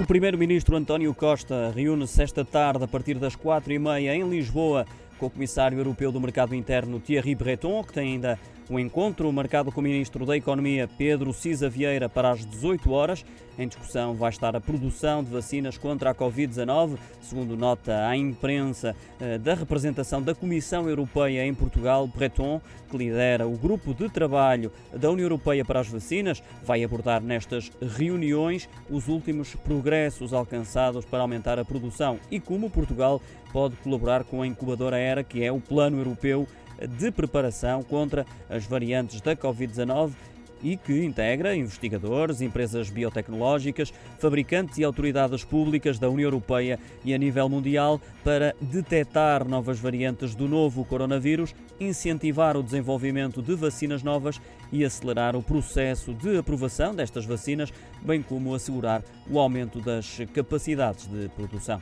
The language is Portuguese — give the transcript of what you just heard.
O primeiro-ministro António Costa reúne-se esta tarde a partir das quatro e meia em Lisboa com o comissário europeu do mercado interno Thierry Breton, que tem ainda um encontro marcado com o ministro da Economia Pedro Cisa Vieira para as 18 horas. Em discussão vai estar a produção de vacinas contra a Covid-19, segundo nota à imprensa eh, da representação da Comissão Europeia em Portugal, Breton, que lidera o grupo de trabalho da União Europeia para as vacinas, vai abordar nestas reuniões os últimos progressos alcançados para aumentar a produção e como Portugal pode colaborar com a incubadora ERA, que é o Plano Europeu de preparação contra as variantes da Covid-19 e que integra investigadores, empresas biotecnológicas, fabricantes e autoridades públicas da União Europeia e a nível mundial para detectar novas variantes do novo coronavírus, incentivar o desenvolvimento de vacinas novas e acelerar o processo de aprovação destas vacinas, bem como assegurar o aumento das capacidades de produção.